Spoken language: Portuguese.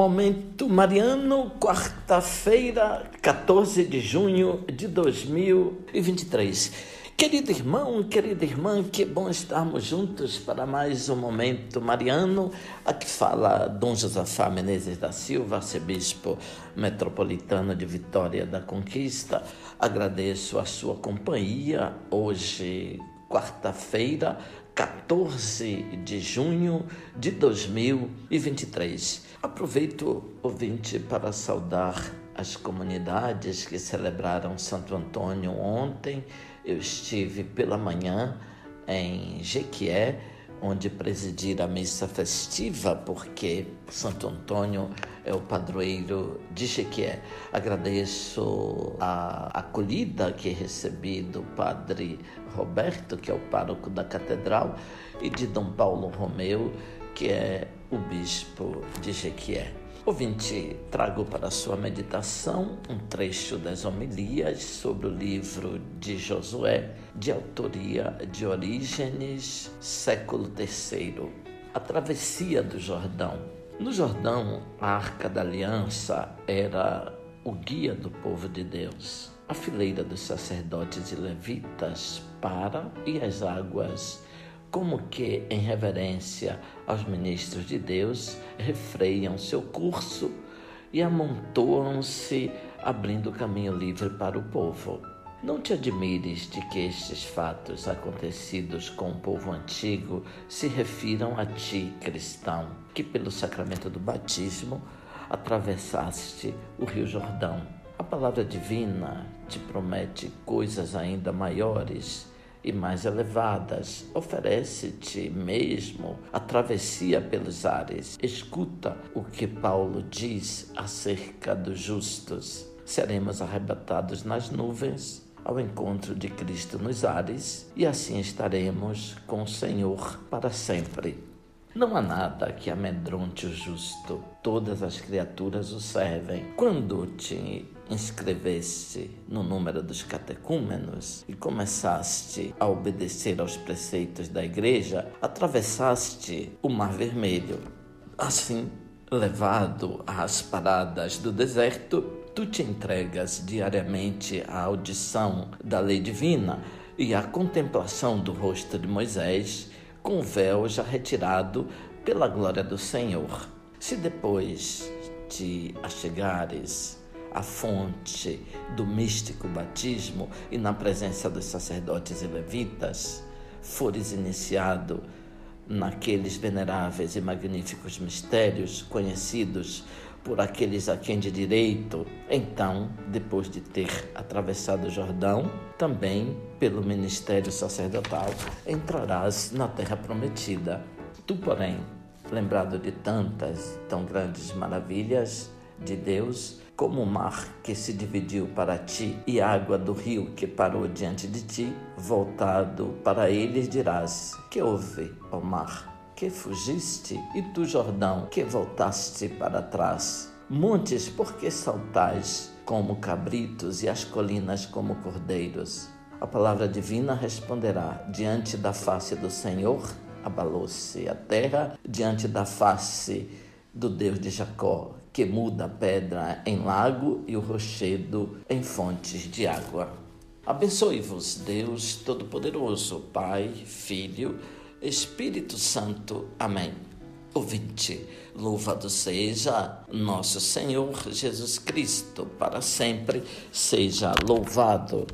Momento Mariano, quarta-feira, 14 de junho de 2023. Querido irmão, querida irmã, que bom estarmos juntos para mais um Momento Mariano. Aqui fala Dom Josafá Menezes da Silva, arcebispo metropolitano de Vitória da Conquista. Agradeço a sua companhia hoje, quarta-feira, 14 de junho de 2023. Aproveito, ouvinte, para saudar as comunidades que celebraram Santo Antônio ontem. Eu estive pela manhã em Jequié, onde presidir a missa festiva, porque Santo Antônio é o padroeiro de Jequié. Agradeço a acolhida que recebi do padre Roberto, que é o pároco da catedral, e de Dom Paulo Romeu, que é o bispo de Jequié. Ouvinte, trago para sua meditação um trecho das homilias sobre o livro de Josué, de autoria de Orígenes, século III. A travessia do Jordão. No Jordão, a arca da aliança era o guia do povo de Deus. A fileira dos sacerdotes e levitas para e as águas como que, em reverência aos ministros de Deus, refreiam seu curso e amontoam-se, abrindo caminho livre para o povo. Não te admires de que estes fatos acontecidos com o povo antigo se refiram a ti, cristão, que pelo sacramento do batismo atravessaste o Rio Jordão. A palavra divina te promete coisas ainda maiores e mais elevadas. Oferece-te mesmo a travessia pelos ares. Escuta o que Paulo diz acerca dos justos. Seremos arrebatados nas nuvens ao encontro de Cristo nos ares e assim estaremos com o Senhor para sempre. Não há nada que amedronte o justo, todas as criaturas o servem. Quando te inscreveste no número dos catecúmenos e começaste a obedecer aos preceitos da igreja, atravessaste o Mar Vermelho. Assim, levado às paradas do deserto, tu te entregas diariamente à audição da lei divina e à contemplação do rosto de Moisés com o véu já retirado pela glória do Senhor. Se depois te achegares à fonte do místico batismo e na presença dos sacerdotes e levitas, fores iniciado naqueles veneráveis e magníficos mistérios conhecidos por aqueles a quem de direito, então, depois de ter atravessado o Jordão, também pelo ministério sacerdotal, entrarás na terra prometida. Tu, porém, lembrado de tantas tão grandes maravilhas de Deus, como o mar que se dividiu para ti e a água do rio que parou diante de ti, voltado para eles dirás: Que houve, ó mar? Que fugiste, e tu, Jordão, que voltaste para trás. Montes, por que saltais como cabritos e as colinas como cordeiros? A palavra divina responderá: diante da face do Senhor abalou-se a terra, diante da face do Deus de Jacó, que muda a pedra em lago e o rochedo em fontes de água. Abençoe-vos, Deus Todo-Poderoso, Pai, Filho Espírito Santo. Amém. Ouvinte, louvado seja nosso Senhor Jesus Cristo, para sempre seja louvado.